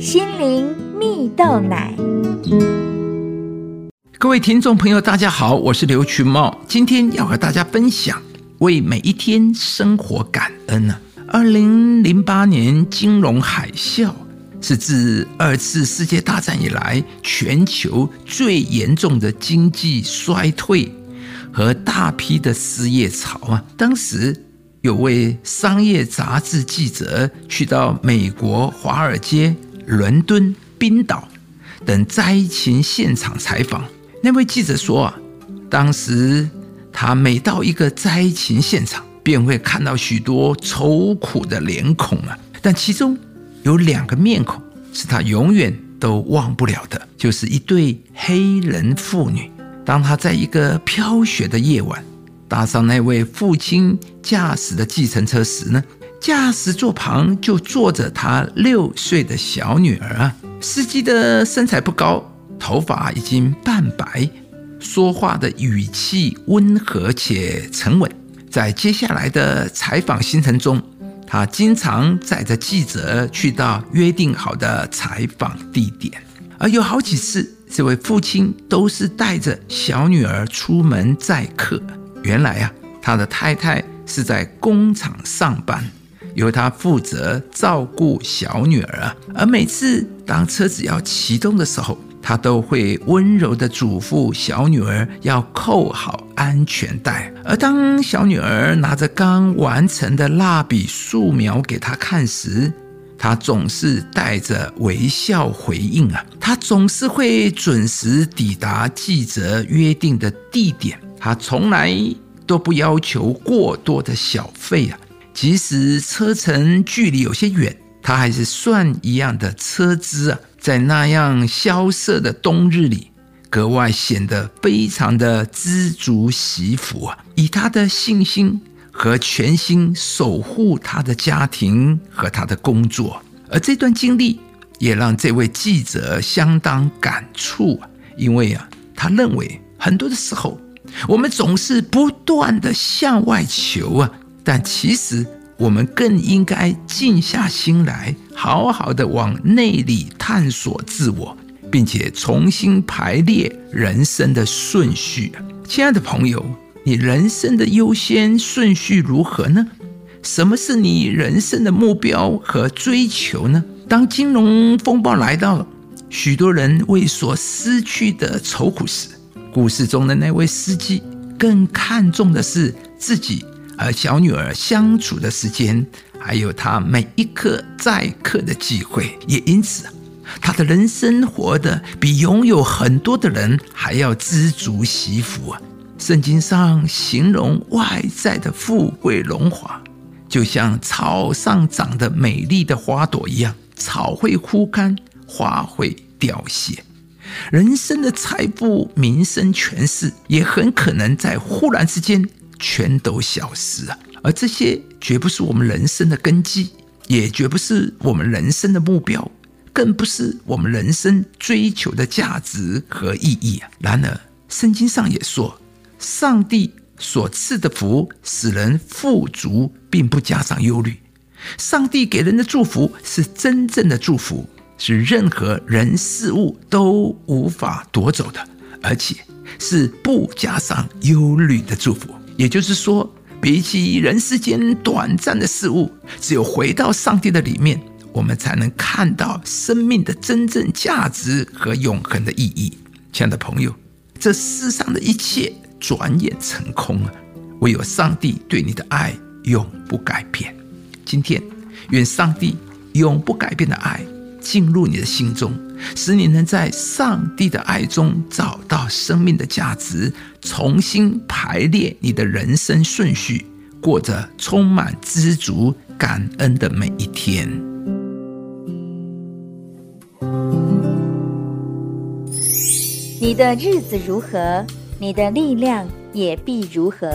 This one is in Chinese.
心灵蜜豆奶。各位听众朋友，大家好，我是刘群茂，今天要和大家分享为每一天生活感恩呢。二零零八年金融海啸是自二次世界大战以来全球最严重的经济衰退和大批的失业潮啊。当时有位商业杂志记者去到美国华尔街、伦敦、冰岛等灾情现场采访。那位记者说啊，当时他每到一个灾情现场，便会看到许多愁苦的脸孔啊。但其中有两个面孔是他永远都忘不了的，就是一对黑人妇女。当他在一个飘雪的夜晚搭上那位父亲驾驶的计程车时呢，驾驶座旁就坐着他六岁的小女儿啊。司机的身材不高。头发已经半白，说话的语气温和且沉稳。在接下来的采访行程中，他经常载着记者去到约定好的采访地点，而有好几次，这位父亲都是带着小女儿出门载客。原来啊，他的太太是在工厂上班，由他负责照顾小女儿啊。而每次当车子要启动的时候，他都会温柔地嘱咐小女儿要扣好安全带，而当小女儿拿着刚完成的蜡笔素描给他看时，他总是带着微笑回应啊。他总是会准时抵达记者约定的地点，他从来都不要求过多的小费啊，即使车程距离有些远，他还是算一样的车资啊。在那样萧瑟的冬日里，格外显得非常的知足惜福啊！以他的信心和全心守护他的家庭和他的工作，而这段经历也让这位记者相当感触啊！因为啊，他认为很多的时候，我们总是不断的向外求啊，但其实。我们更应该静下心来，好好的往内里探索自我，并且重新排列人生的顺序。亲爱的朋友，你人生的优先顺序如何呢？什么是你人生的目标和追求呢？当金融风暴来到，许多人为所失去的愁苦时，故事中的那位司机更看重的是自己。和小女儿相处的时间，还有他每一刻载客的机会，也因此，他的人生活的比拥有很多的人还要知足惜福啊！圣经上形容外在的富贵荣华，就像草上长的美丽的花朵一样，草会枯干，花会凋谢。人生的财富、名声、权势，也很可能在忽然之间。全都消失啊！而这些绝不是我们人生的根基，也绝不是我们人生的目标，更不是我们人生追求的价值和意义啊！然而，圣经上也说，上帝所赐的福使人富足，并不加上忧虑。上帝给人的祝福是真正的祝福，是任何人事物都无法夺走的，而且是不加上忧虑的祝福。也就是说，比起人世间短暂的事物，只有回到上帝的里面，我们才能看到生命的真正价值和永恒的意义。亲爱的朋友，这世上的一切转眼成空啊，唯有上帝对你的爱永不改变。今天，愿上帝永不改变的爱。进入你的心中，使你能在上帝的爱中找到生命的价值，重新排列你的人生顺序，过着充满知足感恩的每一天。你的日子如何，你的力量也必如何。